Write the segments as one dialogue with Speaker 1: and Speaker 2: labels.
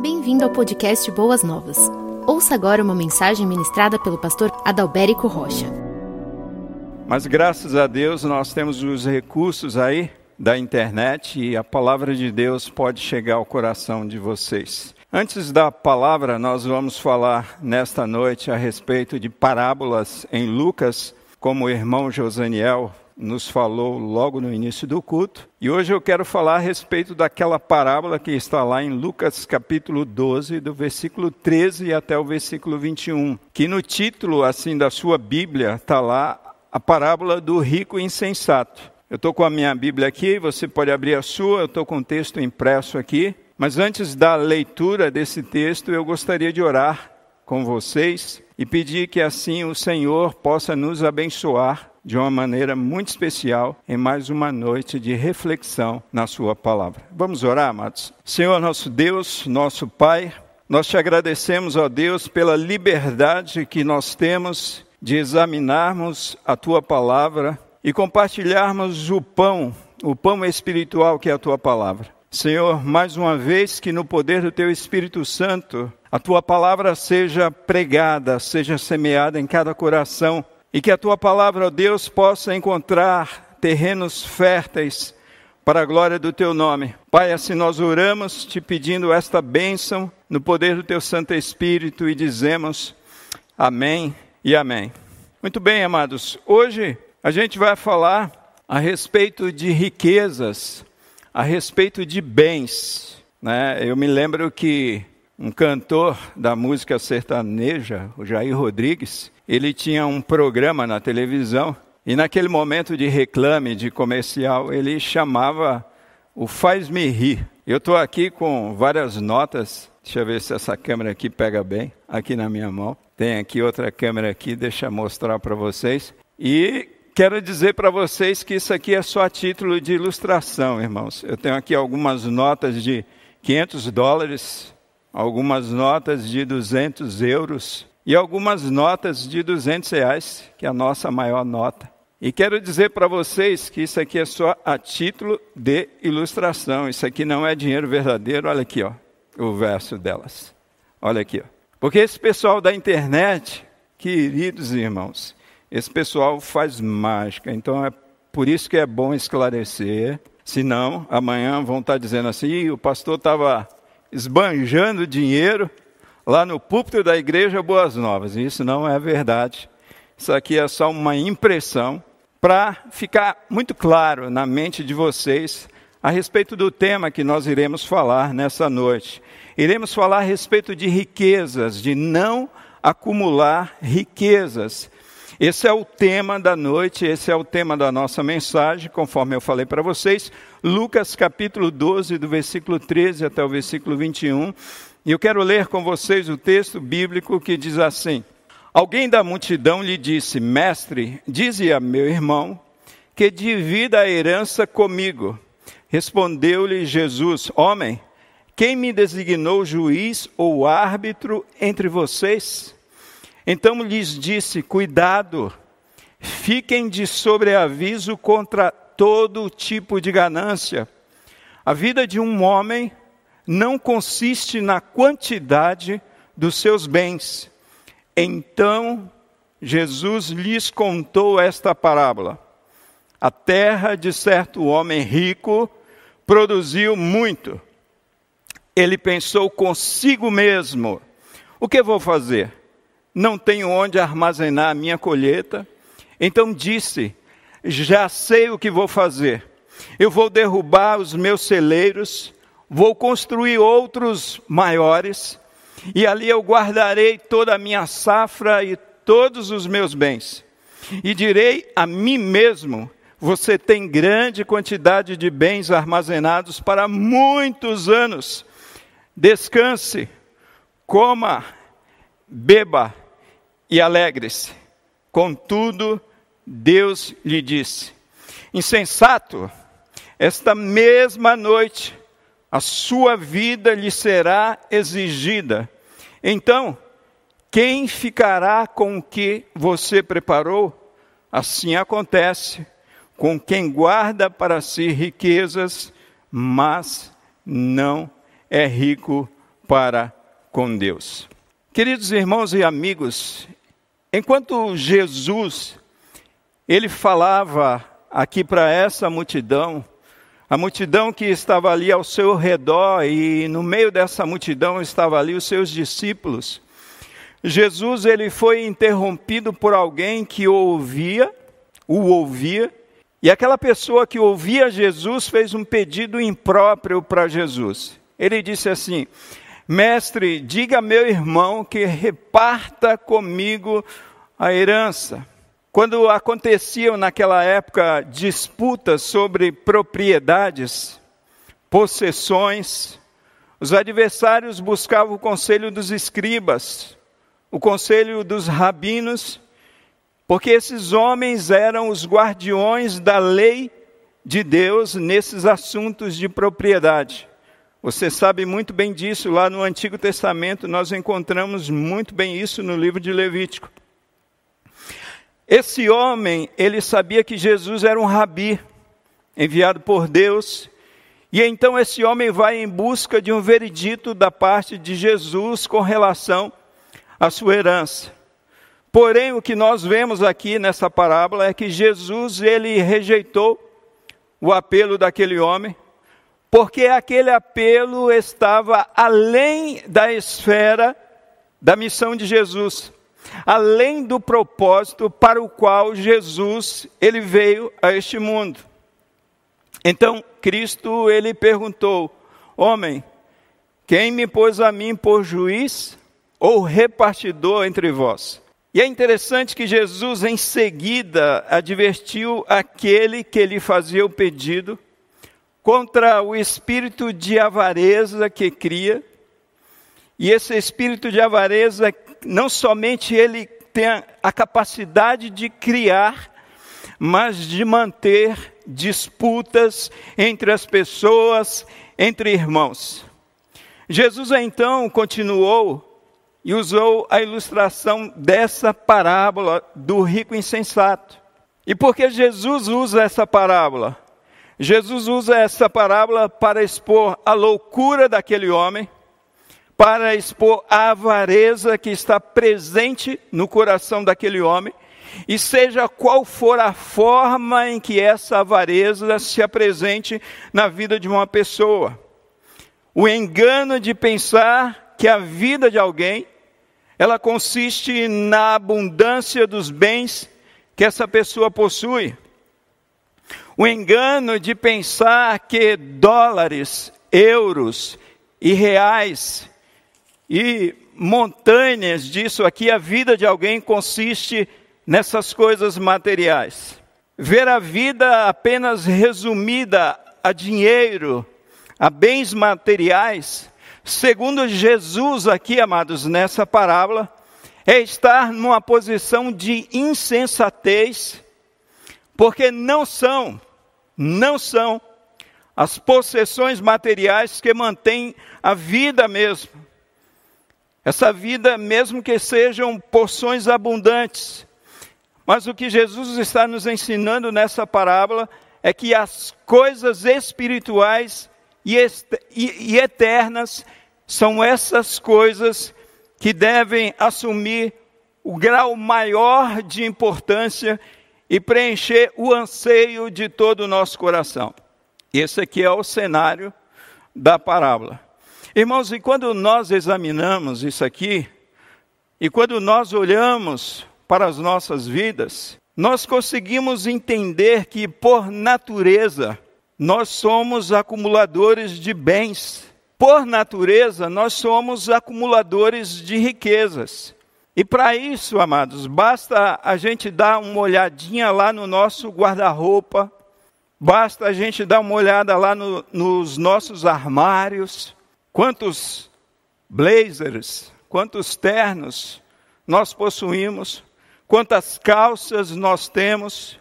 Speaker 1: Bem-vindo ao podcast Boas Novas. Ouça agora uma mensagem ministrada pelo pastor Adalberico Rocha.
Speaker 2: Mas graças a Deus nós temos os recursos aí da internet e a palavra de Deus pode chegar ao coração de vocês. Antes da palavra, nós vamos falar nesta noite a respeito de parábolas em Lucas, como o irmão Josaniel nos falou logo no início do culto. E hoje eu quero falar a respeito daquela parábola que está lá em Lucas capítulo 12, do versículo 13 até o versículo 21, que no título assim da sua Bíblia está lá a parábola do rico insensato. Eu estou com a minha Bíblia aqui, você pode abrir a sua, eu estou com o texto impresso aqui. Mas antes da leitura desse texto, eu gostaria de orar com vocês e pedir que assim o Senhor possa nos abençoar de uma maneira muito especial em mais uma noite de reflexão na Sua palavra. Vamos orar, amados? Senhor, nosso Deus, nosso Pai, nós te agradecemos, ó Deus, pela liberdade que nós temos de examinarmos a Tua palavra e compartilharmos o pão, o pão espiritual que é a Tua palavra. Senhor, mais uma vez que no poder do Teu Espírito Santo a Tua palavra seja pregada, seja semeada em cada coração e que a tua palavra, ó Deus, possa encontrar terrenos férteis para a glória do teu nome. Pai, assim nós oramos te pedindo esta bênção no poder do teu Santo Espírito e dizemos amém e amém. Muito bem, amados. Hoje a gente vai falar a respeito de riquezas, a respeito de bens. Né? Eu me lembro que um cantor da música sertaneja, o Jair Rodrigues, ele tinha um programa na televisão e naquele momento de reclame, de comercial, ele chamava o Faz-me Rir. Eu estou aqui com várias notas, deixa eu ver se essa câmera aqui pega bem, aqui na minha mão. Tem aqui outra câmera aqui, deixa eu mostrar para vocês. E quero dizer para vocês que isso aqui é só a título de ilustração, irmãos. Eu tenho aqui algumas notas de 500 dólares, algumas notas de 200 euros, e algumas notas de 200 reais, que é a nossa maior nota. E quero dizer para vocês que isso aqui é só a título de ilustração. Isso aqui não é dinheiro verdadeiro. Olha aqui, ó, o verso delas. Olha aqui, ó. Porque esse pessoal da internet, queridos irmãos, esse pessoal faz mágica. Então é por isso que é bom esclarecer. Senão, amanhã vão estar dizendo assim: o pastor estava esbanjando dinheiro lá no púlpito da igreja Boas Novas. Isso não é verdade. Isso aqui é só uma impressão para ficar muito claro na mente de vocês a respeito do tema que nós iremos falar nessa noite. Iremos falar a respeito de riquezas, de não acumular riquezas. Esse é o tema da noite, esse é o tema da nossa mensagem, conforme eu falei para vocês. Lucas capítulo 12, do versículo 13 até o versículo 21. E eu quero ler com vocês o texto bíblico que diz assim: Alguém da multidão lhe disse: Mestre, dize a meu irmão que divida a herança comigo. Respondeu-lhe Jesus: Homem, quem me designou juiz ou árbitro entre vocês? Então lhes disse: Cuidado, fiquem de sobreaviso contra todo tipo de ganância. A vida de um homem não consiste na quantidade dos seus bens. Então Jesus lhes contou esta parábola. A terra de certo homem rico produziu muito. Ele pensou consigo mesmo: o que vou fazer? Não tenho onde armazenar a minha colheita. Então disse: já sei o que vou fazer. Eu vou derrubar os meus celeiros vou construir outros maiores, e ali eu guardarei toda a minha safra e todos os meus bens. E direi a mim mesmo: você tem grande quantidade de bens armazenados para muitos anos. Descanse, coma, beba e alegre-se. Contudo, Deus lhe disse: Insensato, esta mesma noite a sua vida lhe será exigida. Então, quem ficará com o que você preparou? Assim acontece com quem guarda para si riquezas, mas não é rico para com Deus. Queridos irmãos e amigos, enquanto Jesus ele falava aqui para essa multidão, a multidão que estava ali ao seu redor e no meio dessa multidão estava ali os seus discípulos. Jesus ele foi interrompido por alguém que o ouvia, o ouvia, e aquela pessoa que ouvia Jesus fez um pedido impróprio para Jesus. Ele disse assim: Mestre, diga a meu irmão que reparta comigo a herança. Quando aconteciam naquela época disputas sobre propriedades, possessões, os adversários buscavam o conselho dos escribas, o conselho dos rabinos, porque esses homens eram os guardiões da lei de Deus nesses assuntos de propriedade. Você sabe muito bem disso, lá no Antigo Testamento nós encontramos muito bem isso no livro de Levítico. Esse homem, ele sabia que Jesus era um rabi, enviado por Deus, e então esse homem vai em busca de um veredito da parte de Jesus com relação à sua herança. Porém, o que nós vemos aqui nessa parábola é que Jesus ele rejeitou o apelo daquele homem, porque aquele apelo estava além da esfera da missão de Jesus além do propósito para o qual Jesus ele veio a este mundo. Então, Cristo ele perguntou: Homem, quem me pôs a mim por juiz ou repartidor entre vós? E é interessante que Jesus em seguida advertiu aquele que lhe fazia o pedido contra o espírito de avareza que cria. E esse espírito de avareza não somente ele tem a capacidade de criar, mas de manter disputas entre as pessoas, entre irmãos. Jesus então continuou e usou a ilustração dessa parábola do rico insensato. E por que Jesus usa essa parábola? Jesus usa essa parábola para expor a loucura daquele homem, para expor a avareza que está presente no coração daquele homem, e seja qual for a forma em que essa avareza se apresente na vida de uma pessoa. O engano de pensar que a vida de alguém ela consiste na abundância dos bens que essa pessoa possui. O engano de pensar que dólares, euros e reais e montanhas disso aqui, a vida de alguém consiste nessas coisas materiais. Ver a vida apenas resumida a dinheiro, a bens materiais, segundo Jesus aqui, amados, nessa parábola, é estar numa posição de insensatez, porque não são, não são as possessões materiais que mantêm a vida mesmo. Essa vida, mesmo que sejam porções abundantes. Mas o que Jesus está nos ensinando nessa parábola é que as coisas espirituais e, e, e eternas são essas coisas que devem assumir o grau maior de importância e preencher o anseio de todo o nosso coração. Esse aqui é o cenário da parábola. Irmãos, e quando nós examinamos isso aqui, e quando nós olhamos para as nossas vidas, nós conseguimos entender que, por natureza, nós somos acumuladores de bens. Por natureza, nós somos acumuladores de riquezas. E para isso, amados, basta a gente dar uma olhadinha lá no nosso guarda-roupa, basta a gente dar uma olhada lá no, nos nossos armários, Quantos blazers, quantos ternos nós possuímos, quantas calças nós temos,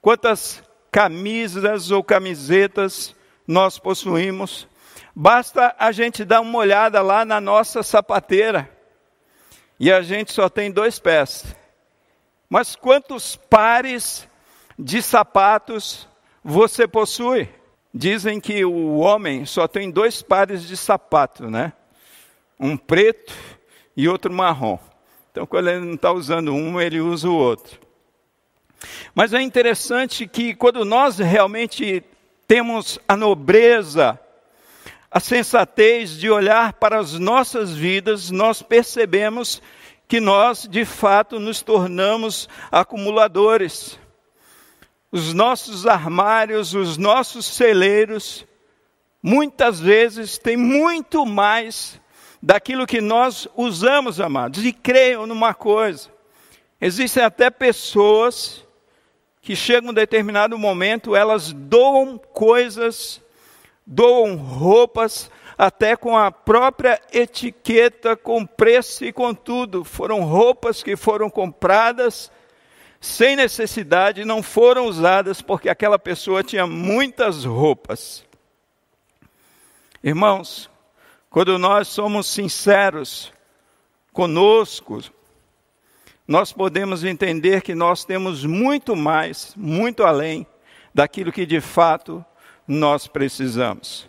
Speaker 2: quantas camisas ou camisetas nós possuímos. Basta a gente dar uma olhada lá na nossa sapateira e a gente só tem dois pés. Mas quantos pares de sapatos você possui? Dizem que o homem só tem dois pares de sapato, né? um preto e outro marrom. Então, quando ele não está usando um, ele usa o outro. Mas é interessante que quando nós realmente temos a nobreza, a sensatez de olhar para as nossas vidas, nós percebemos que nós, de fato, nos tornamos acumuladores. Os nossos armários, os nossos celeiros, muitas vezes têm muito mais daquilo que nós usamos, amados. E creiam numa coisa: existem até pessoas que chegam um determinado momento, elas doam coisas, doam roupas, até com a própria etiqueta, com preço e com tudo. Foram roupas que foram compradas sem necessidade, não foram usadas porque aquela pessoa tinha muitas roupas. Irmãos, quando nós somos sinceros conosco, nós podemos entender que nós temos muito mais, muito além daquilo que de fato nós precisamos.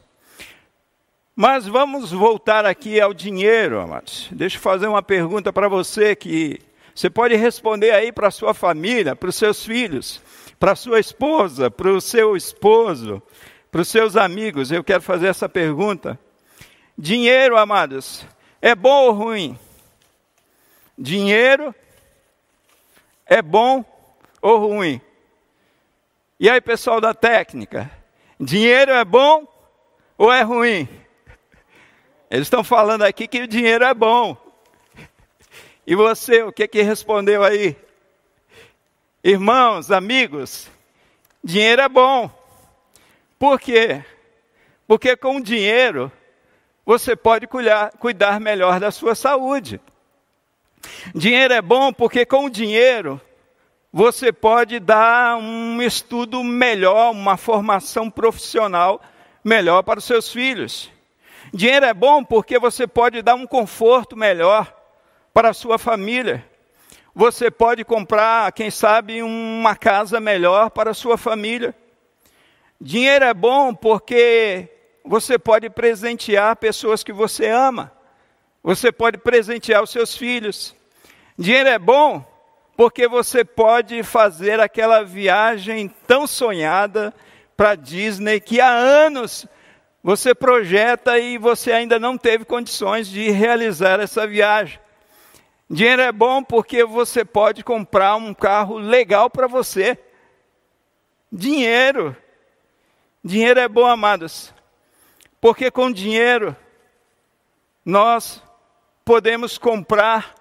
Speaker 2: Mas vamos voltar aqui ao dinheiro, amados. Deixa eu fazer uma pergunta para você que você pode responder aí para a sua família, para os seus filhos, para a sua esposa, para o seu esposo, para os seus amigos. Eu quero fazer essa pergunta. Dinheiro, amados, é bom ou ruim? Dinheiro é bom ou ruim? E aí, pessoal da técnica, dinheiro é bom ou é ruim? Eles estão falando aqui que o dinheiro é bom. E você, o que que respondeu aí? Irmãos, amigos, dinheiro é bom. Por quê? Porque com dinheiro você pode cuidar, cuidar melhor da sua saúde. Dinheiro é bom porque com o dinheiro você pode dar um estudo melhor, uma formação profissional melhor para os seus filhos. Dinheiro é bom porque você pode dar um conforto melhor para a sua família. Você pode comprar, quem sabe, uma casa melhor para a sua família. Dinheiro é bom porque você pode presentear pessoas que você ama. Você pode presentear os seus filhos. Dinheiro é bom porque você pode fazer aquela viagem tão sonhada para Disney que há anos você projeta e você ainda não teve condições de realizar essa viagem. Dinheiro é bom porque você pode comprar um carro legal para você. Dinheiro. Dinheiro é bom, amados. Porque com dinheiro nós podemos comprar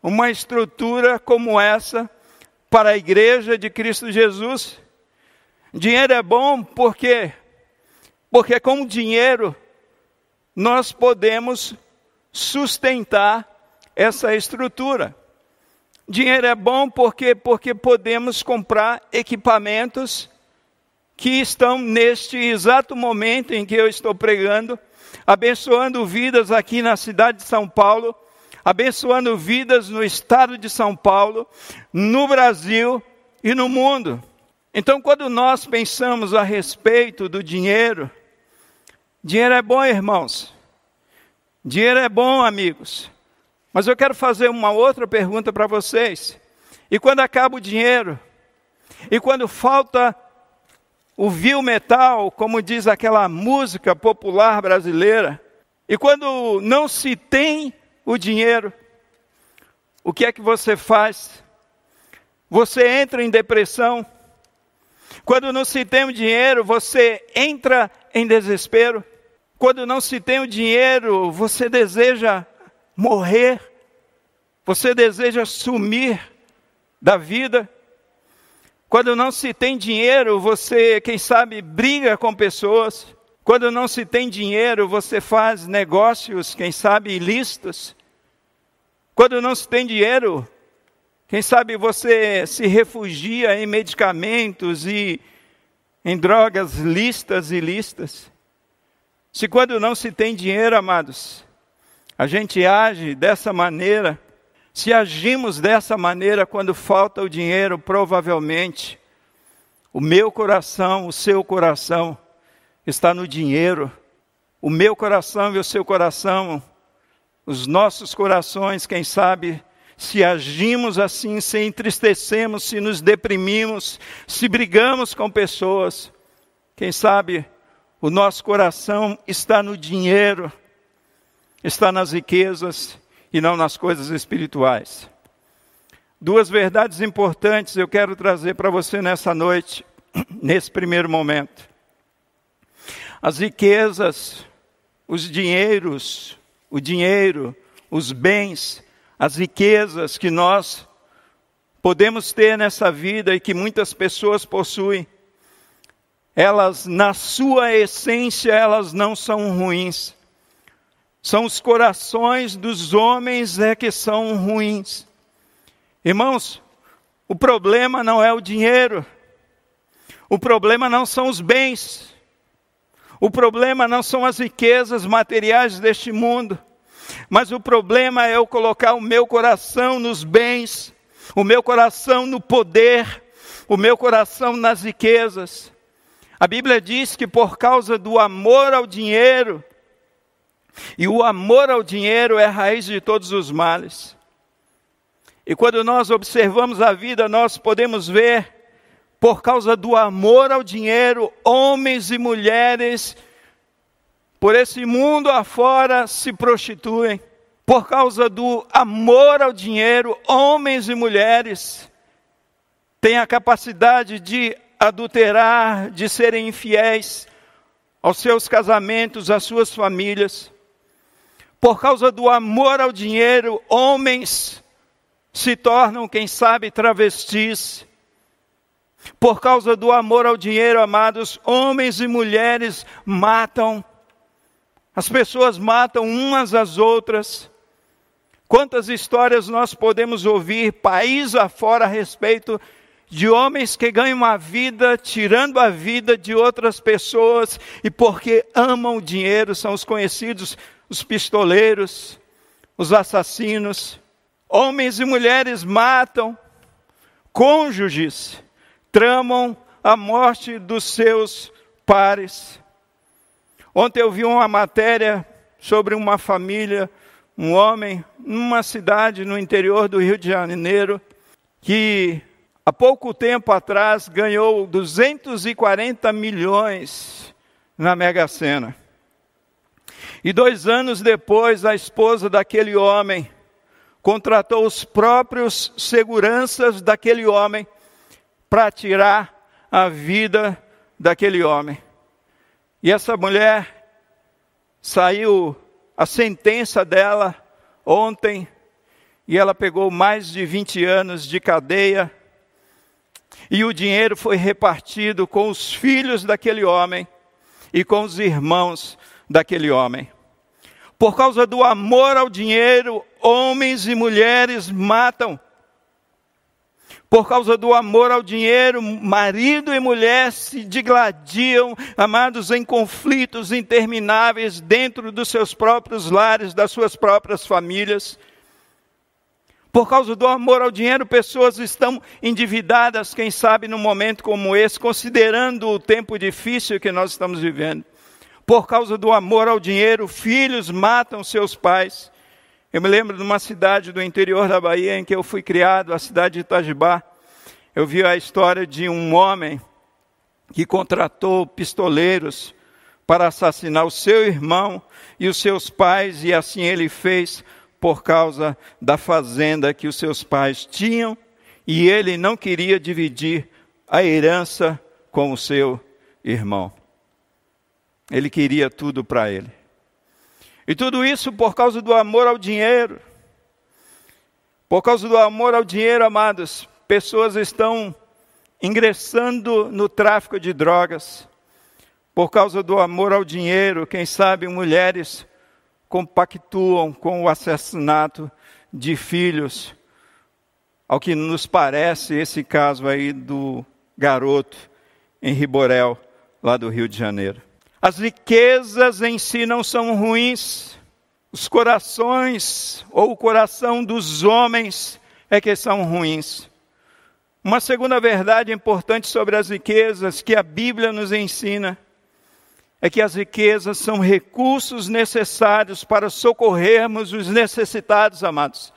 Speaker 2: uma estrutura como essa para a igreja de Cristo Jesus. Dinheiro é bom porque porque com dinheiro nós podemos sustentar essa estrutura. Dinheiro é bom porque porque podemos comprar equipamentos que estão neste exato momento em que eu estou pregando, abençoando vidas aqui na cidade de São Paulo, abençoando vidas no estado de São Paulo, no Brasil e no mundo. Então, quando nós pensamos a respeito do dinheiro, dinheiro é bom, irmãos. Dinheiro é bom, amigos. Mas eu quero fazer uma outra pergunta para vocês. E quando acaba o dinheiro? E quando falta o vil metal, como diz aquela música popular brasileira? E quando não se tem o dinheiro, o que é que você faz? Você entra em depressão. Quando não se tem o dinheiro, você entra em desespero. Quando não se tem o dinheiro, você deseja morrer. Você deseja sumir da vida. Quando não se tem dinheiro, você, quem sabe, briga com pessoas. Quando não se tem dinheiro, você faz negócios, quem sabe, ilícitos. Quando não se tem dinheiro, quem sabe você se refugia em medicamentos e em drogas listas e listas. Se quando não se tem dinheiro, amados, a gente age dessa maneira, se agimos dessa maneira quando falta o dinheiro, provavelmente o meu coração, o seu coração está no dinheiro. O meu coração e o seu coração os nossos corações, quem sabe, se agimos assim, se entristecemos, se nos deprimimos, se brigamos com pessoas, quem sabe o nosso coração está no dinheiro, está nas riquezas e não nas coisas espirituais. Duas verdades importantes eu quero trazer para você nessa noite, nesse primeiro momento. As riquezas, os dinheiros, o dinheiro, os bens, as riquezas que nós podemos ter nessa vida e que muitas pessoas possuem, elas, na sua essência, elas não são ruins. São os corações dos homens é que são ruins. Irmãos, o problema não é o dinheiro. O problema não são os bens. O problema não são as riquezas materiais deste mundo. Mas o problema é eu colocar o meu coração nos bens, o meu coração no poder, o meu coração nas riquezas. A Bíblia diz que por causa do amor ao dinheiro, e o amor ao dinheiro é a raiz de todos os males. E quando nós observamos a vida, nós podemos ver, por causa do amor ao dinheiro, homens e mulheres por esse mundo afora se prostituem. Por causa do amor ao dinheiro, homens e mulheres têm a capacidade de adulterar, de serem infiéis aos seus casamentos, às suas famílias. Por causa do amor ao dinheiro, homens se tornam, quem sabe, travestis. Por causa do amor ao dinheiro, amados, homens e mulheres matam. As pessoas matam umas às outras. Quantas histórias nós podemos ouvir país afora a respeito de homens que ganham a vida tirando a vida de outras pessoas e porque amam o dinheiro são os conhecidos os pistoleiros, os assassinos. Homens e mulheres matam cônjuges, tramam a morte dos seus pares. Ontem eu vi uma matéria sobre uma família, um homem, numa cidade no interior do Rio de Janeiro, que há pouco tempo atrás ganhou 240 milhões na Mega Sena. E dois anos depois, a esposa daquele homem contratou os próprios seguranças daquele homem para tirar a vida daquele homem. E essa mulher saiu a sentença dela ontem e ela pegou mais de 20 anos de cadeia e o dinheiro foi repartido com os filhos daquele homem e com os irmãos daquele homem. Por causa do amor ao dinheiro, homens e mulheres matam. Por causa do amor ao dinheiro, marido e mulher se digladiam, amados, em conflitos intermináveis dentro dos seus próprios lares, das suas próprias famílias. Por causa do amor ao dinheiro, pessoas estão endividadas, quem sabe num momento como esse, considerando o tempo difícil que nós estamos vivendo. Por causa do amor ao dinheiro, filhos matam seus pais. Eu me lembro de uma cidade do interior da Bahia em que eu fui criado, a cidade de Itajibá. Eu vi a história de um homem que contratou pistoleiros para assassinar o seu irmão e os seus pais, e assim ele fez por causa da fazenda que os seus pais tinham, e ele não queria dividir a herança com o seu irmão. Ele queria tudo para ele. E tudo isso por causa do amor ao dinheiro. Por causa do amor ao dinheiro, amados, pessoas estão ingressando no tráfico de drogas. Por causa do amor ao dinheiro, quem sabe mulheres compactuam com o assassinato de filhos. Ao que nos parece esse caso aí do garoto em Riborel, lá do Rio de Janeiro. As riquezas em si não são ruins, os corações ou o coração dos homens é que são ruins. Uma segunda verdade importante sobre as riquezas que a Bíblia nos ensina é que as riquezas são recursos necessários para socorrermos os necessitados, amados.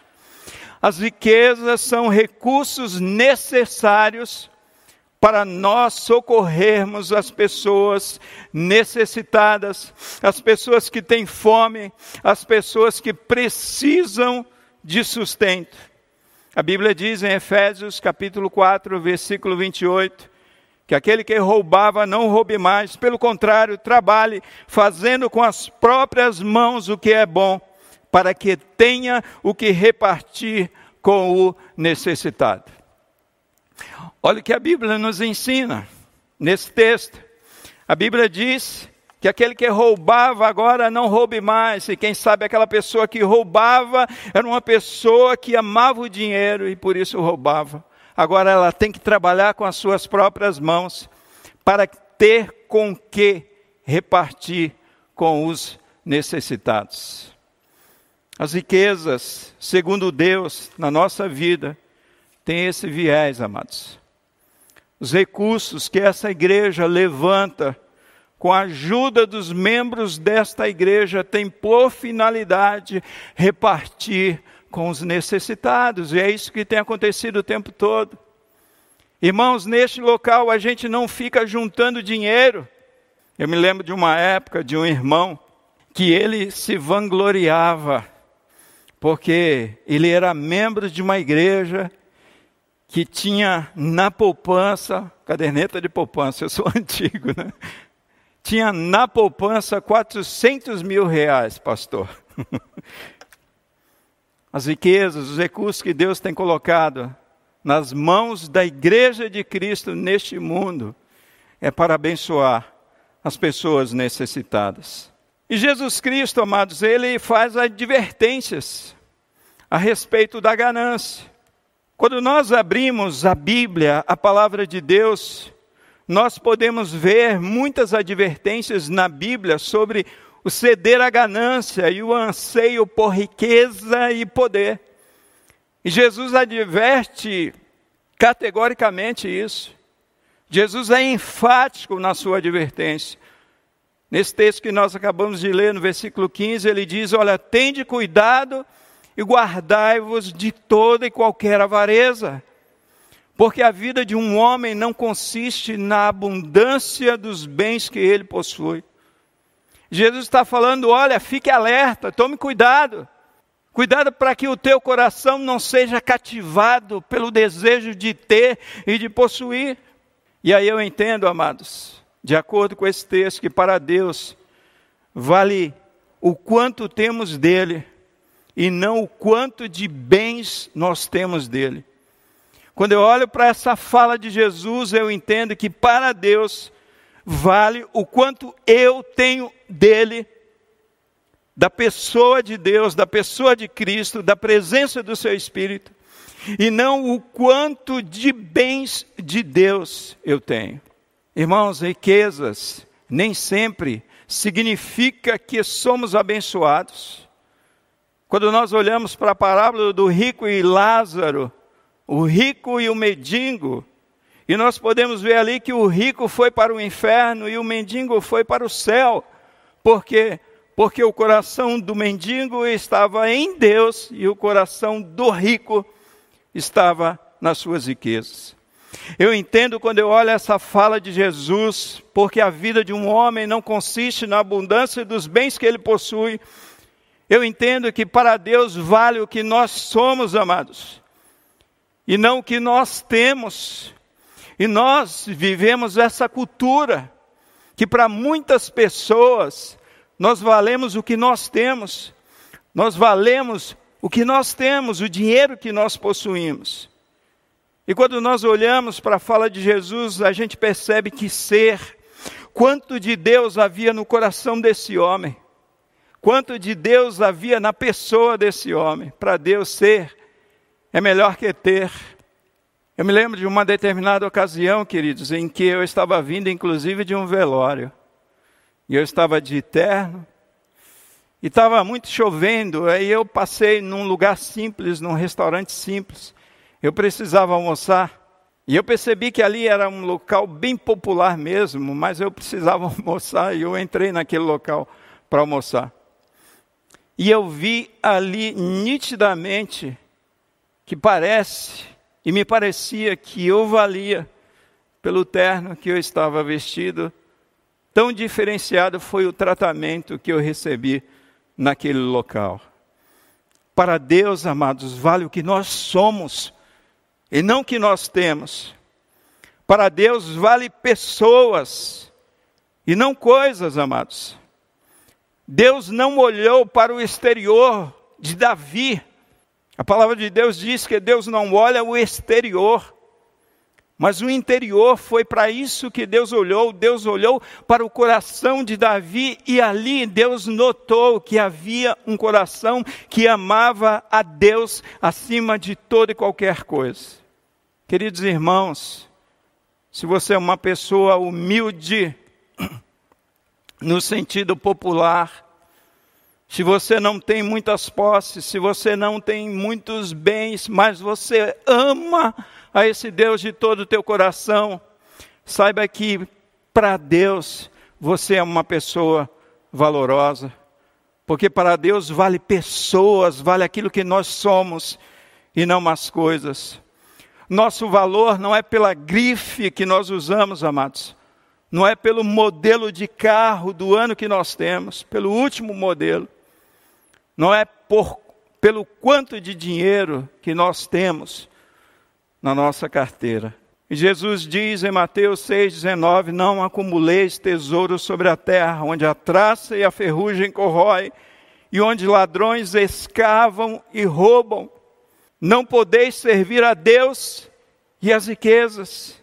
Speaker 2: As riquezas são recursos necessários para nós socorrermos as pessoas necessitadas, as pessoas que têm fome, as pessoas que precisam de sustento. A Bíblia diz em Efésios capítulo 4, versículo 28, que aquele que roubava não roube mais, pelo contrário, trabalhe, fazendo com as próprias mãos o que é bom, para que tenha o que repartir com o necessitado. Olha o que a Bíblia nos ensina nesse texto. A Bíblia diz que aquele que roubava agora não roube mais, e quem sabe aquela pessoa que roubava era uma pessoa que amava o dinheiro e por isso roubava. Agora ela tem que trabalhar com as suas próprias mãos para ter com que repartir com os necessitados. As riquezas, segundo Deus, na nossa vida, tem esse viés, amados. Os recursos que essa igreja levanta com a ajuda dos membros desta igreja, tem por finalidade repartir com os necessitados, e é isso que tem acontecido o tempo todo. Irmãos, neste local a gente não fica juntando dinheiro. Eu me lembro de uma época de um irmão que ele se vangloriava, porque ele era membro de uma igreja que tinha na poupança, caderneta de poupança, eu sou antigo, né? tinha na poupança 400 mil reais, pastor. As riquezas, os recursos que Deus tem colocado nas mãos da igreja de Cristo neste mundo é para abençoar as pessoas necessitadas. E Jesus Cristo, amados, ele faz advertências a respeito da ganância. Quando nós abrimos a Bíblia, a palavra de Deus, nós podemos ver muitas advertências na Bíblia sobre o ceder à ganância e o anseio por riqueza e poder. E Jesus adverte categoricamente isso. Jesus é enfático na sua advertência. Nesse texto que nós acabamos de ler, no versículo 15, ele diz: Olha, tende cuidado e guardai-vos de toda e qualquer avareza porque a vida de um homem não consiste na abundância dos bens que ele possui. Jesus está falando: olha, fique alerta, tome cuidado. Cuidado para que o teu coração não seja cativado pelo desejo de ter e de possuir. E aí eu entendo, amados, de acordo com esse texto, que para Deus vale o quanto temos dele e não o quanto de bens nós temos dele. Quando eu olho para essa fala de Jesus, eu entendo que para Deus vale o quanto eu tenho dele, da pessoa de Deus, da pessoa de Cristo, da presença do seu Espírito, e não o quanto de bens de Deus eu tenho. Irmãos, riquezas nem sempre significa que somos abençoados. Quando nós olhamos para a parábola do rico e Lázaro, o rico e o mendigo. E nós podemos ver ali que o rico foi para o inferno e o mendigo foi para o céu. Por quê? Porque o coração do mendigo estava em Deus e o coração do rico estava nas suas riquezas. Eu entendo quando eu olho essa fala de Jesus, porque a vida de um homem não consiste na abundância dos bens que ele possui. Eu entendo que para Deus vale o que nós somos, amados e não o que nós temos. E nós vivemos essa cultura que para muitas pessoas nós valemos o que nós temos. Nós valemos o que nós temos, o dinheiro que nós possuímos. E quando nós olhamos para a fala de Jesus, a gente percebe que ser, quanto de Deus havia no coração desse homem, quanto de Deus havia na pessoa desse homem, para Deus ser é melhor que ter. Eu me lembro de uma determinada ocasião, queridos, em que eu estava vindo, inclusive, de um velório. E eu estava de terno, e estava muito chovendo, aí eu passei num lugar simples, num restaurante simples. Eu precisava almoçar. E eu percebi que ali era um local bem popular mesmo, mas eu precisava almoçar e eu entrei naquele local para almoçar. E eu vi ali nitidamente que parece, e me parecia que eu valia pelo terno que eu estava vestido. Tão diferenciado foi o tratamento que eu recebi naquele local. Para Deus, amados, vale o que nós somos e não o que nós temos. Para Deus vale pessoas e não coisas, amados. Deus não olhou para o exterior de Davi. A palavra de Deus diz que Deus não olha o exterior, mas o interior foi para isso que Deus olhou. Deus olhou para o coração de Davi e ali Deus notou que havia um coração que amava a Deus acima de toda e qualquer coisa. Queridos irmãos, se você é uma pessoa humilde, no sentido popular, se você não tem muitas posses, se você não tem muitos bens, mas você ama a esse Deus de todo o teu coração, saiba que para Deus você é uma pessoa valorosa, porque para Deus vale pessoas, vale aquilo que nós somos e não as coisas. Nosso valor não é pela grife que nós usamos, amados não é pelo modelo de carro do ano que nós temos, pelo último modelo, não é por, pelo quanto de dinheiro que nós temos na nossa carteira. E Jesus diz em Mateus 6,19: Não acumuleis tesouros sobre a terra, onde a traça e a ferrugem corrói, e onde ladrões escavam e roubam. Não podeis servir a Deus e as riquezas.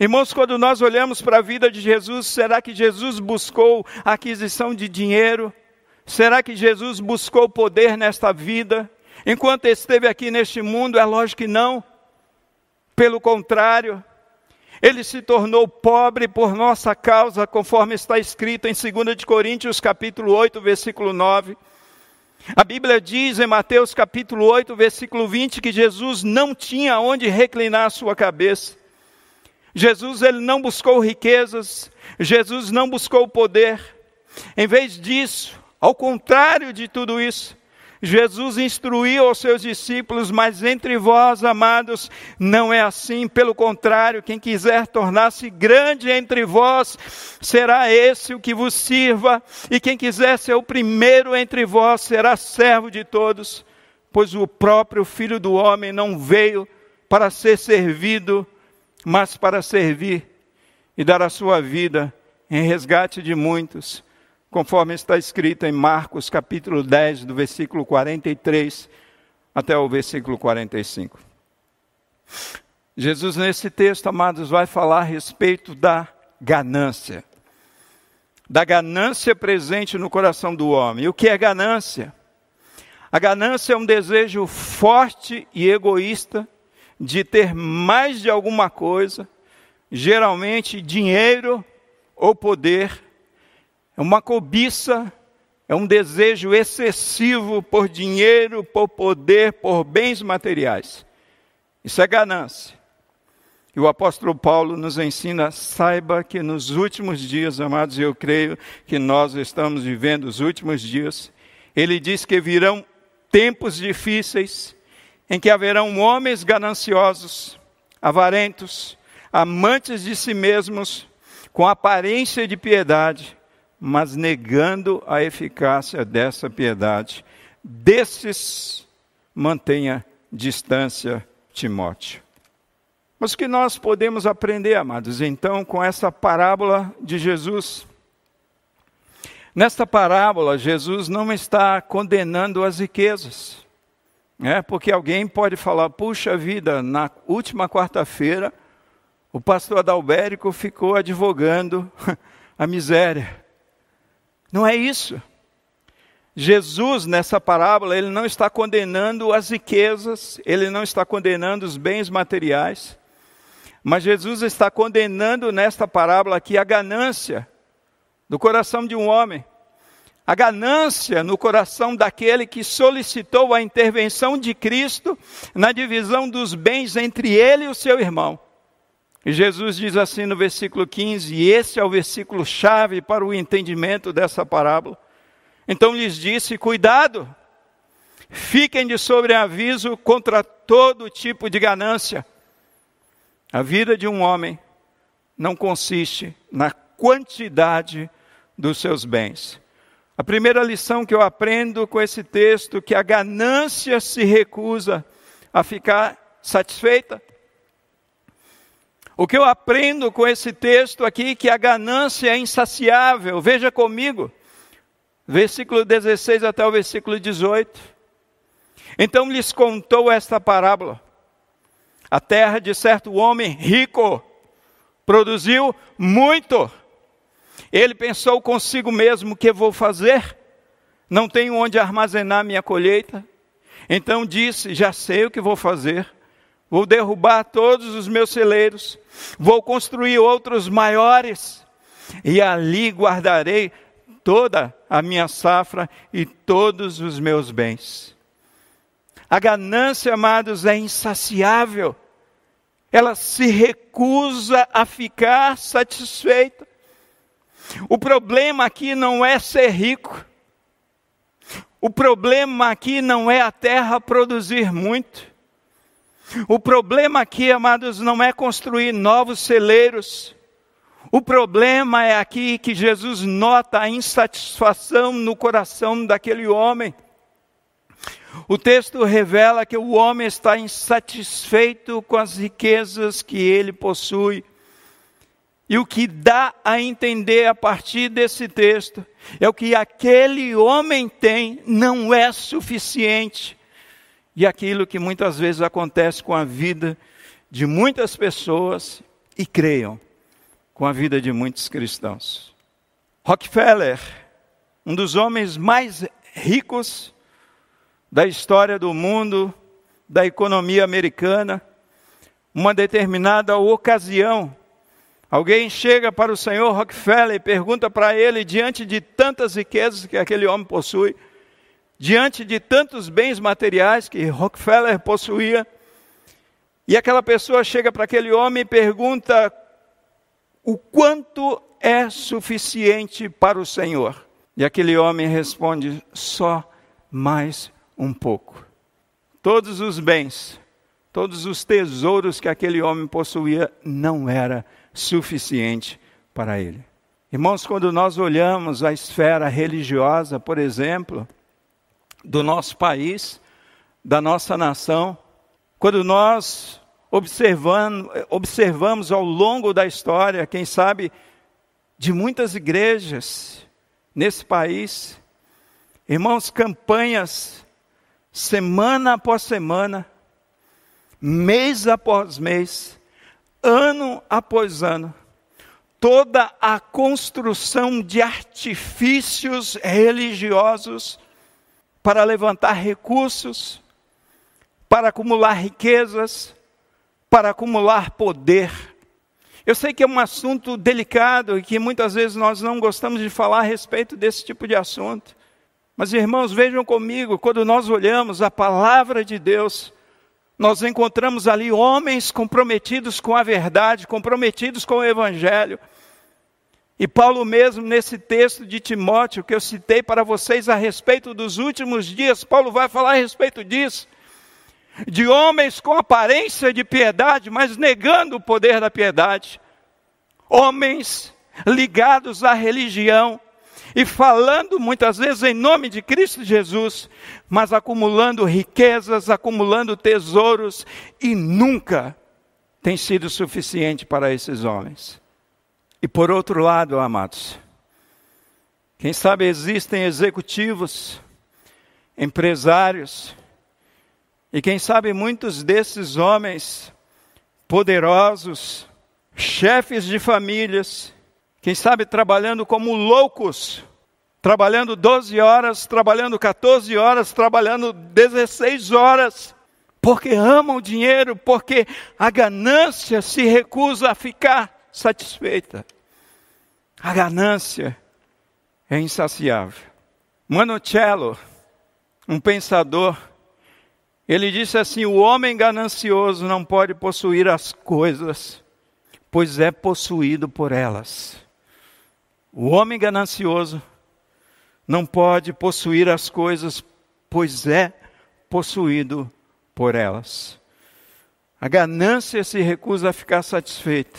Speaker 2: Irmãos, quando nós olhamos para a vida de Jesus, será que Jesus buscou a aquisição de dinheiro? Será que Jesus buscou poder nesta vida? Enquanto esteve aqui neste mundo, é lógico que não. Pelo contrário, ele se tornou pobre por nossa causa, conforme está escrito em 2 de Coríntios, capítulo 8, versículo 9. A Bíblia diz em Mateus capítulo 8, versículo 20, que Jesus não tinha onde reclinar a sua cabeça. Jesus ele não buscou riquezas, Jesus não buscou poder. Em vez disso, ao contrário de tudo isso, Jesus instruiu aos seus discípulos, mas entre vós, amados, não é assim. Pelo contrário, quem quiser tornar-se grande entre vós, será esse o que vos sirva, e quem quiser ser o primeiro entre vós, será servo de todos. Pois o próprio Filho do Homem não veio para ser servido, mas para servir e dar a sua vida em resgate de muitos, conforme está escrito em Marcos capítulo 10, do versículo 43 até o versículo 45. Jesus, nesse texto, amados, vai falar a respeito da ganância. Da ganância presente no coração do homem. E o que é ganância? A ganância é um desejo forte e egoísta de ter mais de alguma coisa, geralmente dinheiro ou poder, é uma cobiça, é um desejo excessivo por dinheiro, por poder, por bens materiais. Isso é ganância. E o apóstolo Paulo nos ensina, saiba que nos últimos dias, amados, eu creio que nós estamos vivendo os últimos dias. Ele diz que virão tempos difíceis, em que haverão homens gananciosos, avarentos, amantes de si mesmos, com aparência de piedade, mas negando a eficácia dessa piedade. Desses mantenha distância, Timóteo. Mas o que nós podemos aprender, amados, então, com essa parábola de Jesus? Nesta parábola, Jesus não está condenando as riquezas. É, porque alguém pode falar, puxa vida, na última quarta-feira, o pastor Adalbérico ficou advogando a miséria. Não é isso. Jesus, nessa parábola, ele não está condenando as riquezas, ele não está condenando os bens materiais, mas Jesus está condenando nesta parábola aqui a ganância do coração de um homem a ganância no coração daquele que solicitou a intervenção de Cristo na divisão dos bens entre ele e o seu irmão. E Jesus diz assim no versículo 15, e esse é o versículo chave para o entendimento dessa parábola. Então lhes disse: Cuidado, fiquem de sobreaviso contra todo tipo de ganância. A vida de um homem não consiste na quantidade dos seus bens. A primeira lição que eu aprendo com esse texto que a ganância se recusa a ficar satisfeita. O que eu aprendo com esse texto aqui que a ganância é insaciável. Veja comigo. Versículo 16 até o versículo 18. Então lhes contou esta parábola. A terra de certo homem rico produziu muito. Ele pensou consigo mesmo: o que vou fazer? Não tenho onde armazenar minha colheita. Então disse: Já sei o que vou fazer. Vou derrubar todos os meus celeiros, vou construir outros maiores, e ali guardarei toda a minha safra e todos os meus bens. A ganância, amados, é insaciável. Ela se recusa a ficar satisfeita. O problema aqui não é ser rico. O problema aqui não é a terra produzir muito. O problema aqui, amados, não é construir novos celeiros. O problema é aqui que Jesus nota a insatisfação no coração daquele homem. O texto revela que o homem está insatisfeito com as riquezas que ele possui. E o que dá a entender a partir desse texto é o que aquele homem tem não é suficiente e aquilo que muitas vezes acontece com a vida de muitas pessoas e creiam com a vida de muitos cristãos. Rockefeller, um dos homens mais ricos da história do mundo, da economia americana, uma determinada ocasião, alguém chega para o senhor Rockefeller e pergunta para ele, diante de tantas riquezas que aquele homem possui, diante de tantos bens materiais que Rockefeller possuía, e aquela pessoa chega para aquele homem e pergunta o quanto é suficiente para o Senhor. E aquele homem responde: só mais um pouco. Todos os bens, todos os tesouros que aquele homem possuía não era para ele. Irmãos, quando nós olhamos a esfera religiosa, por exemplo, do nosso país, da nossa nação, quando nós observando, observamos ao longo da história, quem sabe, de muitas igrejas nesse país, irmãos, campanhas, semana após semana, mês após mês, ano após ano, toda a construção de artifícios religiosos para levantar recursos, para acumular riquezas, para acumular poder. Eu sei que é um assunto delicado e que muitas vezes nós não gostamos de falar a respeito desse tipo de assunto. Mas irmãos, vejam comigo, quando nós olhamos a palavra de Deus, nós encontramos ali homens comprometidos com a verdade, comprometidos com o evangelho, e Paulo mesmo, nesse texto de Timóteo que eu citei para vocês a respeito dos últimos dias, Paulo vai falar a respeito disso. De homens com aparência de piedade, mas negando o poder da piedade. Homens ligados à religião e falando muitas vezes em nome de Cristo Jesus, mas acumulando riquezas, acumulando tesouros e nunca tem sido suficiente para esses homens. E por outro lado, amados, quem sabe existem executivos, empresários, e quem sabe muitos desses homens poderosos, chefes de famílias, quem sabe trabalhando como loucos, trabalhando 12 horas, trabalhando 14 horas, trabalhando 16 horas, porque amam o dinheiro, porque a ganância se recusa a ficar satisfeita. A ganância é insaciável. Monticello, um pensador, ele disse assim: o homem ganancioso não pode possuir as coisas, pois é possuído por elas. O homem ganancioso não pode possuir as coisas, pois é possuído por elas. A ganância se recusa a ficar satisfeita,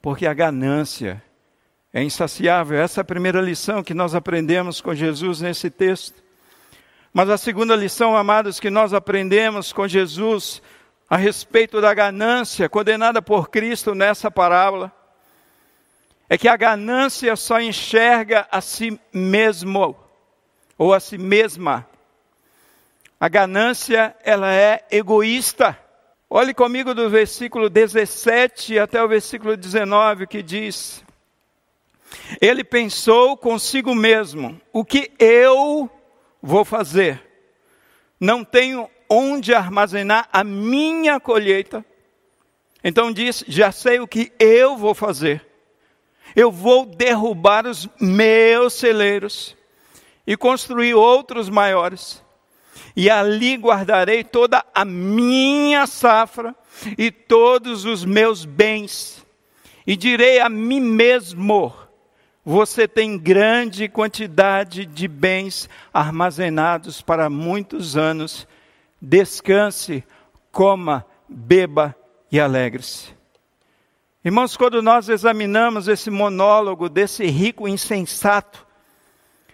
Speaker 2: porque a ganância é insaciável. Essa é a primeira lição que nós aprendemos com Jesus nesse texto. Mas a segunda lição, amados, que nós aprendemos com Jesus a respeito da ganância condenada por Cristo nessa parábola, é que a ganância só enxerga a si mesmo ou a si mesma. A ganância, ela é egoísta. Olhe comigo do versículo 17 até o versículo 19 que diz: Ele pensou consigo mesmo: o que eu vou fazer? Não tenho onde armazenar a minha colheita. Então diz: já sei o que eu vou fazer. Eu vou derrubar os meus celeiros e construir outros maiores e ali guardarei toda a minha safra e todos os meus bens. E direi a mim mesmo: você tem grande quantidade de bens armazenados para muitos anos. Descanse, coma, beba e alegre-se. Irmãos, quando nós examinamos esse monólogo desse rico insensato,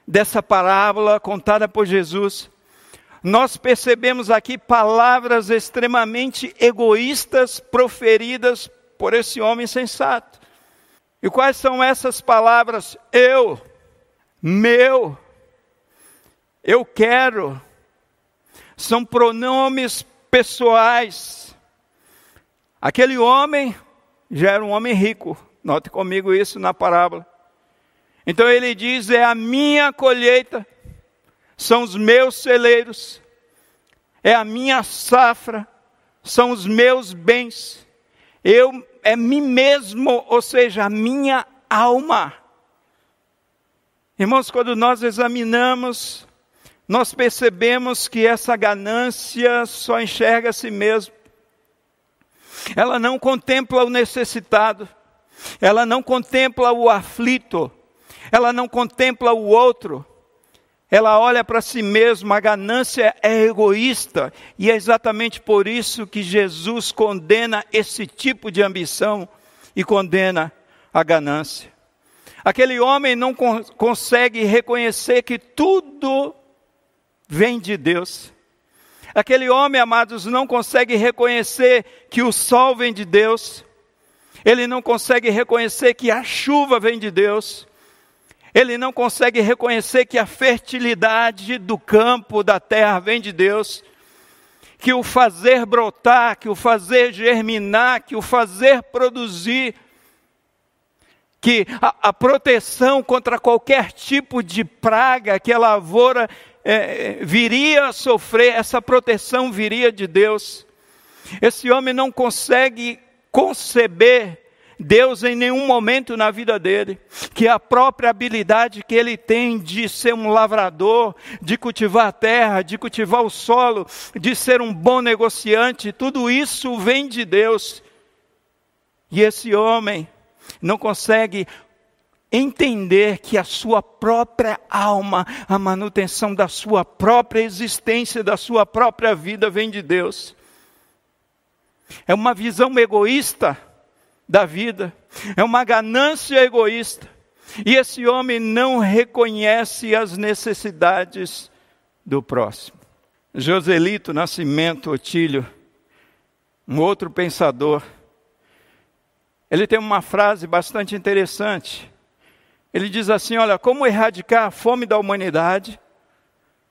Speaker 2: dessa parábola contada por Jesus, nós percebemos aqui palavras extremamente egoístas proferidas por esse homem sensato. E quais são essas palavras? Eu, meu, eu quero. São pronomes pessoais. Aquele homem já era um homem rico. Note comigo isso na parábola. Então ele diz: é a minha colheita são os meus celeiros, é a minha safra, são os meus bens, eu é mim mesmo, ou seja, a minha alma. Irmãos, quando nós examinamos, nós percebemos que essa ganância só enxerga a si mesmo. Ela não contempla o necessitado, ela não contempla o aflito, ela não contempla o outro, ela olha para si mesma, a ganância é egoísta, e é exatamente por isso que Jesus condena esse tipo de ambição e condena a ganância. Aquele homem não con consegue reconhecer que tudo vem de Deus. Aquele homem, amados, não consegue reconhecer que o sol vem de Deus. Ele não consegue reconhecer que a chuva vem de Deus. Ele não consegue reconhecer que a fertilidade do campo, da terra, vem de Deus, que o fazer brotar, que o fazer germinar, que o fazer produzir, que a, a proteção contra qualquer tipo de praga que a lavoura é, viria a sofrer, essa proteção viria de Deus. Esse homem não consegue conceber Deus em nenhum momento na vida dele, que a própria habilidade que ele tem de ser um lavrador, de cultivar a terra, de cultivar o solo, de ser um bom negociante, tudo isso vem de Deus. E esse homem não consegue entender que a sua própria alma, a manutenção da sua própria existência, da sua própria vida vem de Deus. É uma visão egoísta da vida, é uma ganância egoísta. E esse homem não reconhece as necessidades do próximo. Joselito Nascimento Otílio, um outro pensador, ele tem uma frase bastante interessante. Ele diz assim: Olha, como erradicar a fome da humanidade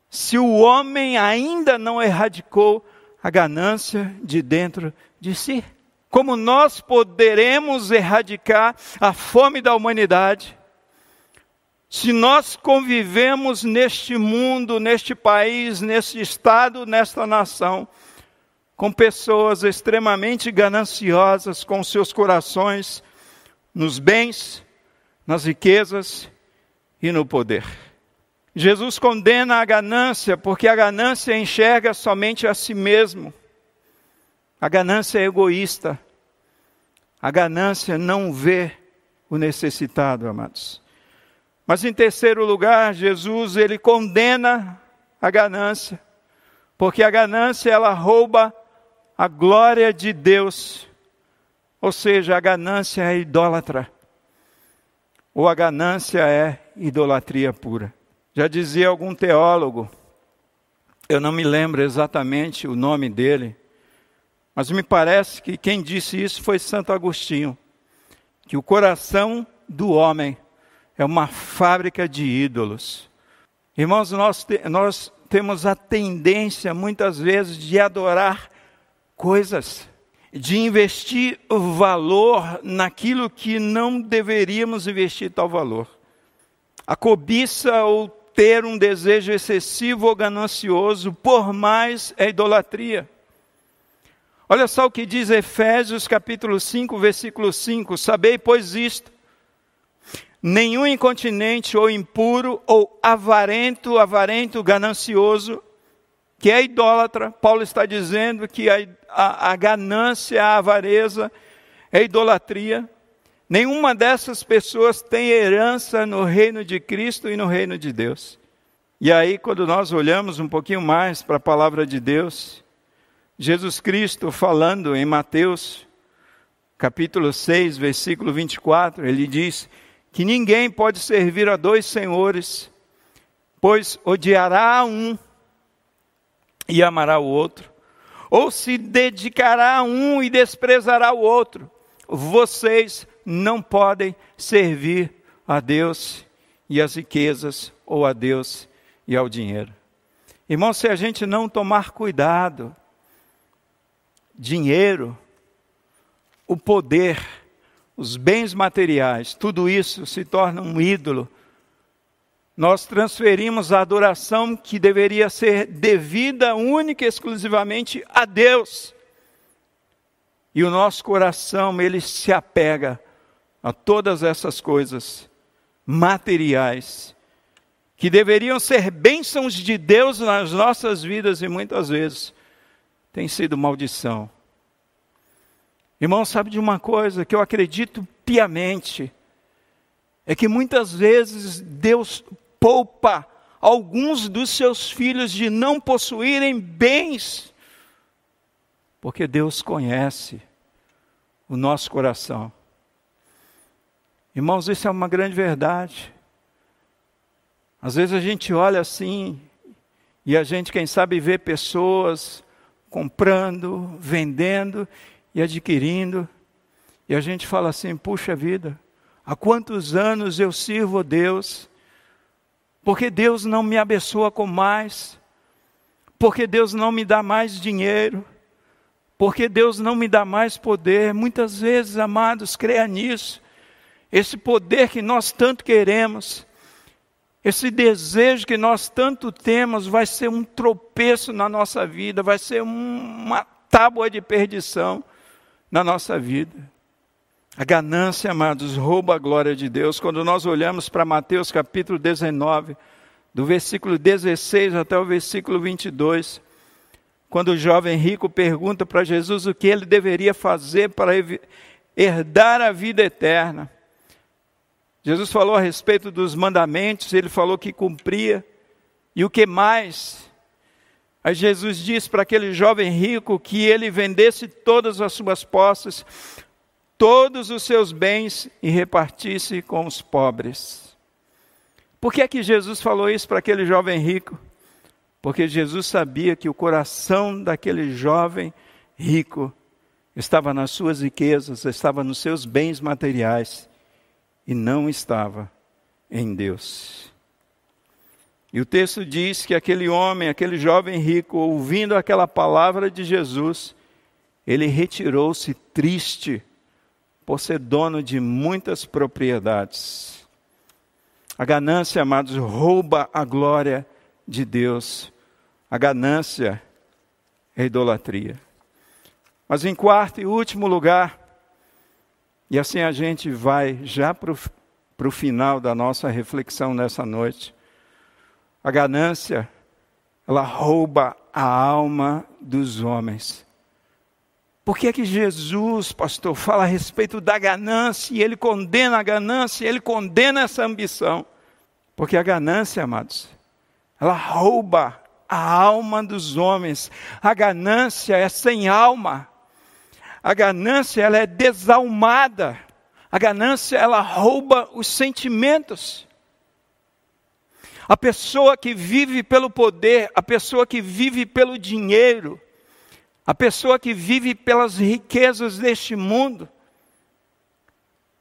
Speaker 2: se o homem ainda não erradicou a ganância de dentro de si? como nós poderemos erradicar a fome da humanidade se nós convivemos neste mundo, neste país, neste estado, nesta nação, com pessoas extremamente gananciosas com seus corações nos bens, nas riquezas e no poder. Jesus condena a ganância porque a ganância enxerga somente a si mesmo. A ganância é egoísta. A ganância não vê o necessitado, amados. Mas em terceiro lugar, Jesus ele condena a ganância, porque a ganância ela rouba a glória de Deus. Ou seja, a ganância é idólatra. Ou a ganância é idolatria pura. Já dizia algum teólogo, eu não me lembro exatamente o nome dele, mas me parece que quem disse isso foi Santo Agostinho, que o coração do homem é uma fábrica de ídolos. Irmãos, nós, te, nós temos a tendência muitas vezes de adorar coisas, de investir valor naquilo que não deveríamos investir tal valor. A cobiça ou ter um desejo excessivo ou ganancioso por mais é idolatria. Olha só o que diz Efésios capítulo 5, versículo 5: Sabei, pois isto, nenhum incontinente ou impuro ou avarento, avarento, ganancioso, que é idólatra, Paulo está dizendo que a, a, a ganância, a avareza é idolatria. Nenhuma dessas pessoas tem herança no reino de Cristo e no reino de Deus. E aí, quando nós olhamos um pouquinho mais para a palavra de Deus, Jesus Cristo falando em Mateus, capítulo 6, versículo 24, ele diz que ninguém pode servir a dois senhores, pois odiará a um e amará o outro, ou se dedicará a um e desprezará o outro. Vocês não podem servir a Deus e as riquezas, ou a Deus e ao dinheiro. Irmão, se a gente não tomar cuidado, dinheiro, o poder, os bens materiais, tudo isso se torna um ídolo. Nós transferimos a adoração que deveria ser devida única e exclusivamente a Deus. E o nosso coração, ele se apega a todas essas coisas materiais que deveriam ser bênçãos de Deus nas nossas vidas e muitas vezes tem sido maldição. Irmão, sabe de uma coisa que eu acredito piamente? É que muitas vezes Deus poupa alguns dos seus filhos de não possuírem bens, porque Deus conhece o nosso coração. Irmãos, isso é uma grande verdade. Às vezes a gente olha assim e a gente, quem sabe, vê pessoas comprando, vendendo e adquirindo. E a gente fala assim: puxa vida, há quantos anos eu sirvo a Deus? Porque Deus não me abençoa com mais? Porque Deus não me dá mais dinheiro? Porque Deus não me dá mais poder? Muitas vezes, amados, creia nisso. Esse poder que nós tanto queremos, esse desejo que nós tanto temos vai ser um tropeço na nossa vida, vai ser uma tábua de perdição na nossa vida. A ganância, amados, rouba a glória de Deus. Quando nós olhamos para Mateus capítulo 19, do versículo 16 até o versículo 22, quando o jovem rico pergunta para Jesus o que ele deveria fazer para herdar a vida eterna. Jesus falou a respeito dos mandamentos, ele falou que cumpria. E o que mais? Aí Jesus disse para aquele jovem rico que ele vendesse todas as suas posses, todos os seus bens e repartisse com os pobres. Por que é que Jesus falou isso para aquele jovem rico? Porque Jesus sabia que o coração daquele jovem rico estava nas suas riquezas, estava nos seus bens materiais e não estava em Deus. E o texto diz que aquele homem, aquele jovem rico, ouvindo aquela palavra de Jesus, ele retirou-se triste por ser dono de muitas propriedades. A ganância, amados, rouba a glória de Deus. A ganância é idolatria. Mas em quarto e último lugar, e assim a gente vai já para o final da nossa reflexão nessa noite. A ganância, ela rouba a alma dos homens. Por que é que Jesus, pastor, fala a respeito da ganância e ele condena a ganância, ele condena essa ambição? Porque a ganância, amados, ela rouba a alma dos homens. A ganância é sem alma. A ganância ela é desalmada. A ganância ela rouba os sentimentos. A pessoa que vive pelo poder, a pessoa que vive pelo dinheiro, a pessoa que vive pelas riquezas deste mundo,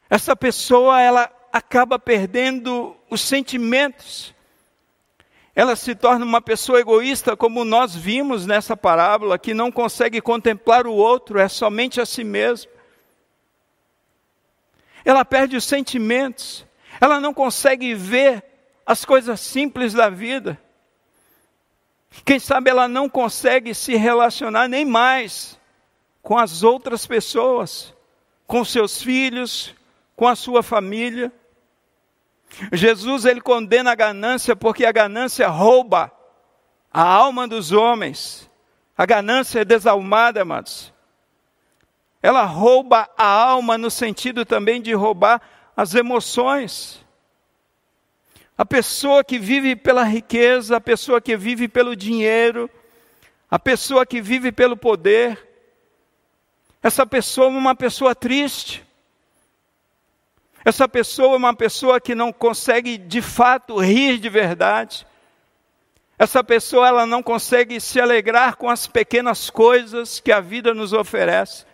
Speaker 2: essa pessoa ela acaba perdendo os sentimentos. Ela se torna uma pessoa egoísta, como nós vimos nessa parábola, que não consegue contemplar o outro, é somente a si mesmo. Ela perde os sentimentos, ela não consegue ver as coisas simples da vida. Quem sabe ela não consegue se relacionar nem mais com as outras pessoas, com seus filhos, com a sua família. Jesus ele condena a ganância porque a ganância rouba a alma dos homens. A ganância é desalmada, amados. Ela rouba a alma no sentido também de roubar as emoções. A pessoa que vive pela riqueza, a pessoa que vive pelo dinheiro, a pessoa que vive pelo poder, essa pessoa é uma pessoa triste. Essa pessoa é uma pessoa que não consegue de fato rir de verdade. Essa pessoa ela não consegue se alegrar com as pequenas coisas que a vida nos oferece.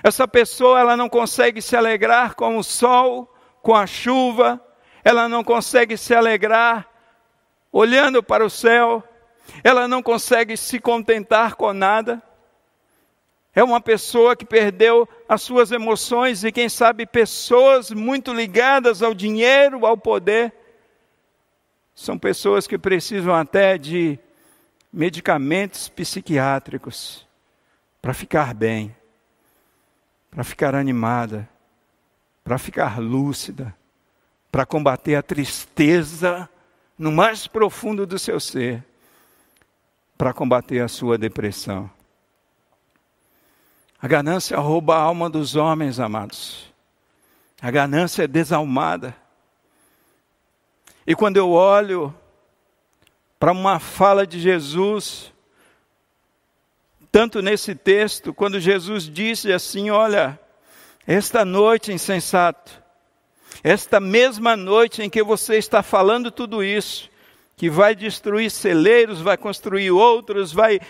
Speaker 2: Essa pessoa ela não consegue se alegrar com o sol, com a chuva, ela não consegue se alegrar olhando para o céu, ela não consegue se contentar com nada. É uma pessoa que perdeu as suas emoções e, quem sabe, pessoas muito ligadas ao dinheiro, ao poder. São pessoas que precisam até de medicamentos psiquiátricos para ficar bem, para ficar animada, para ficar lúcida para combater a tristeza no mais profundo do seu ser, para combater a sua depressão. A ganância rouba a alma dos homens, amados. A ganância é desalmada. E quando eu olho para uma fala de Jesus, tanto nesse texto, quando Jesus disse assim: Olha, esta noite, insensato, esta mesma noite em que você está falando tudo isso, que vai destruir celeiros, vai construir outros, vai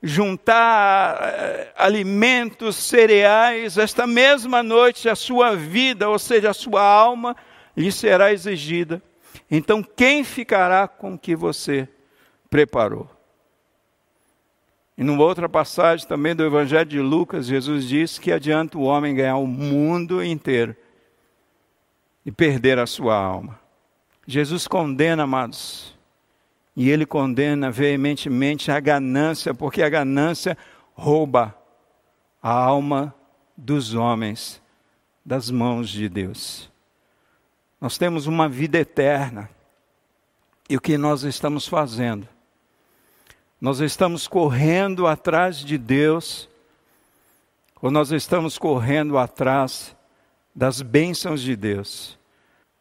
Speaker 2: juntar uh, alimentos, cereais, esta mesma noite a sua vida, ou seja, a sua alma, lhe será exigida. Então, quem ficará com o que você preparou? E numa outra passagem também do Evangelho de Lucas, Jesus diz que adianta o homem ganhar o mundo inteiro e perder a sua alma. Jesus condena, amados, e ele condena veementemente a ganância, porque a ganância rouba a alma dos homens das mãos de Deus. Nós temos uma vida eterna. E o que nós estamos fazendo? Nós estamos correndo atrás de Deus, ou nós estamos correndo atrás das bênçãos de Deus.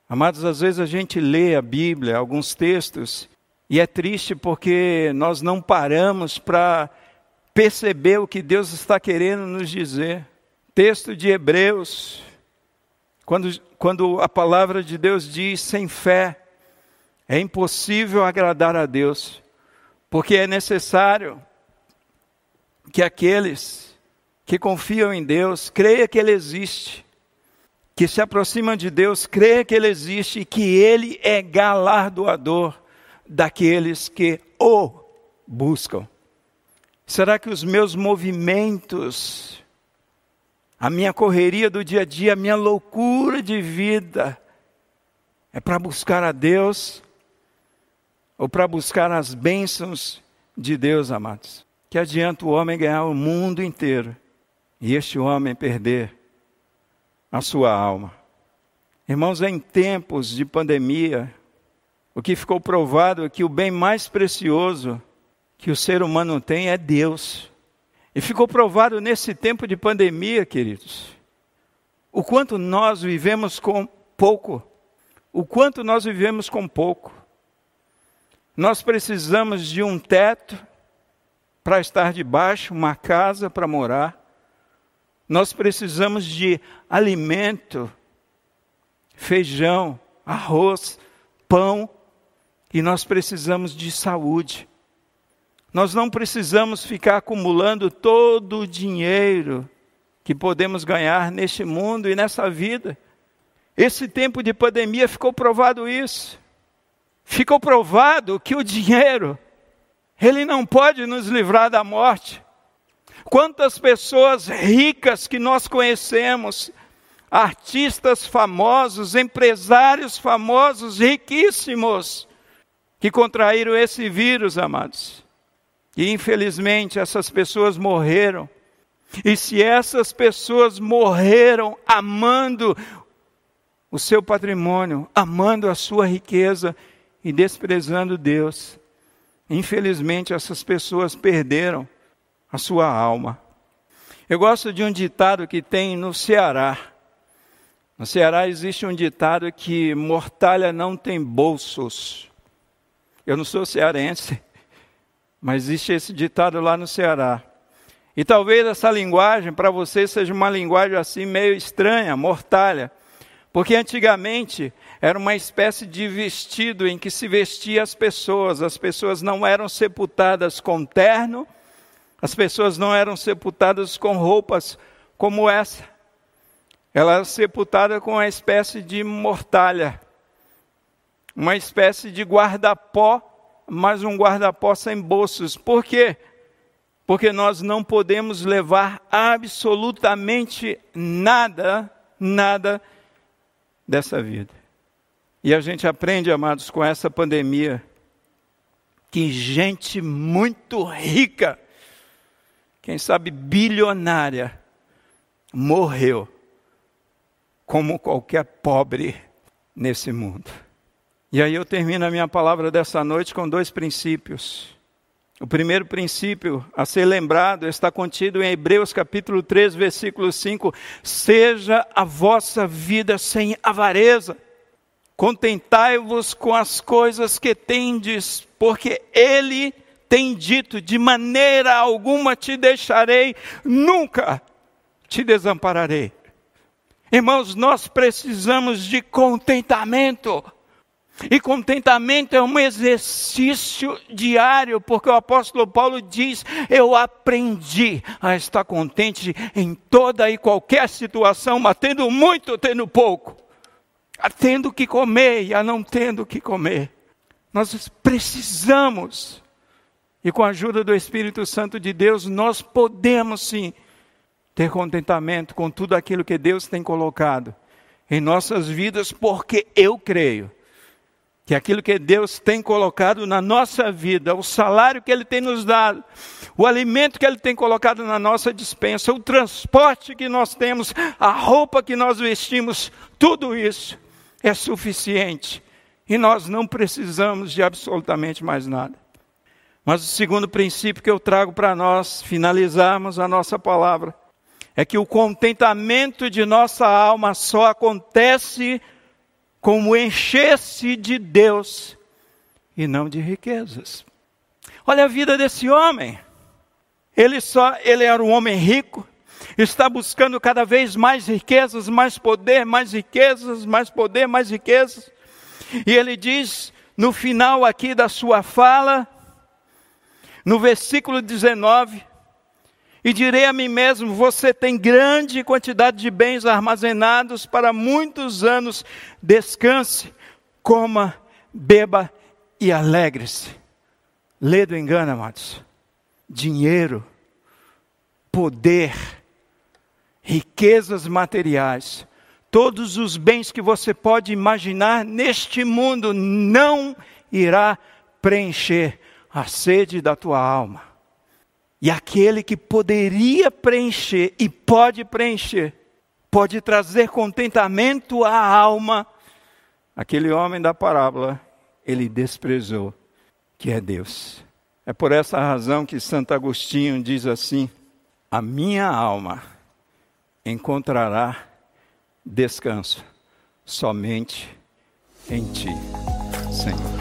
Speaker 2: Amados, às vezes a gente lê a Bíblia, alguns textos, e é triste porque nós não paramos para perceber o que Deus está querendo nos dizer. Texto de Hebreus, quando, quando a palavra de Deus diz: sem fé é impossível agradar a Deus, porque é necessário que aqueles que confiam em Deus creiam que Ele existe que se aproximam de Deus, crê que Ele existe e que Ele é galardoador daqueles que o buscam. Será que os meus movimentos, a minha correria do dia a dia, a minha loucura de vida, é para buscar a Deus ou para buscar as bênçãos de Deus, amados? Que adianta o homem ganhar o mundo inteiro e este homem perder a sua alma. Irmãos, em tempos de pandemia, o que ficou provado é que o bem mais precioso que o ser humano tem é Deus. E ficou provado nesse tempo de pandemia, queridos, o quanto nós vivemos com pouco, o quanto nós vivemos com pouco. Nós precisamos de um teto para estar debaixo, uma casa para morar. Nós precisamos de alimento, feijão, arroz, pão, e nós precisamos de saúde. Nós não precisamos ficar acumulando todo o dinheiro que podemos ganhar neste mundo e nessa vida. Esse tempo de pandemia ficou provado isso. Ficou provado que o dinheiro, ele não pode nos livrar da morte. Quantas pessoas ricas que nós conhecemos, artistas famosos, empresários famosos, riquíssimos, que contraíram esse vírus, amados. E infelizmente essas pessoas morreram. E se essas pessoas morreram amando o seu patrimônio, amando a sua riqueza e desprezando Deus, infelizmente essas pessoas perderam a sua alma. Eu gosto de um ditado que tem no Ceará. No Ceará existe um ditado que mortalha não tem bolsos. Eu não sou cearense, mas existe esse ditado lá no Ceará. E talvez essa linguagem para você seja uma linguagem assim meio estranha, mortalha. Porque antigamente era uma espécie de vestido em que se vestia as pessoas. As pessoas não eram sepultadas com terno, as pessoas não eram sepultadas com roupas como essa. Ela era sepultada com uma espécie de mortalha, uma espécie de guarda-pó mas um guarda-pó sem bolsos. Por quê? Porque nós não podemos levar absolutamente nada, nada dessa vida. E a gente aprende, amados, com essa pandemia, que gente muito rica, quem sabe bilionária, morreu como qualquer pobre nesse mundo. E aí eu termino a minha palavra dessa noite com dois princípios. O primeiro princípio a ser lembrado está contido em Hebreus capítulo 3, versículo 5: Seja a vossa vida sem avareza, contentai-vos com as coisas que tendes, porque Ele tem dito: de maneira alguma te deixarei, nunca te desampararei. Irmãos, nós precisamos de contentamento. E contentamento é um exercício diário, porque o apóstolo Paulo diz: Eu aprendi a estar contente em toda e qualquer situação, mas tendo muito, tendo pouco, a tendo que comer e a não tendo que comer. Nós precisamos, e com a ajuda do Espírito Santo de Deus, nós podemos sim ter contentamento com tudo aquilo que Deus tem colocado em nossas vidas, porque eu creio que aquilo que Deus tem colocado na nossa vida, o salário que Ele tem nos dado, o alimento que Ele tem colocado na nossa dispensa, o transporte que nós temos, a roupa que nós vestimos, tudo isso é suficiente e nós não precisamos de absolutamente mais nada. Mas o segundo princípio que eu trago para nós finalizarmos a nossa palavra é que o contentamento de nossa alma só acontece como encher-se de Deus e não de riquezas. Olha a vida desse homem. Ele só, ele era um homem rico, está buscando cada vez mais riquezas, mais poder, mais riquezas, mais poder, mais riquezas. E ele diz no final aqui da sua fala, no versículo 19, e direi a mim mesmo: Você tem grande quantidade de bens armazenados para muitos anos. Descanse, coma, beba e alegre-se. Lê do engano, amados. Dinheiro, poder, riquezas materiais, todos os bens que você pode imaginar neste mundo não irá preencher a sede da tua alma. E aquele que poderia preencher e pode preencher, pode trazer contentamento à alma, aquele homem da parábola, ele desprezou, que é Deus. É por essa razão que Santo Agostinho diz assim: a minha alma encontrará descanso somente em Ti, Senhor.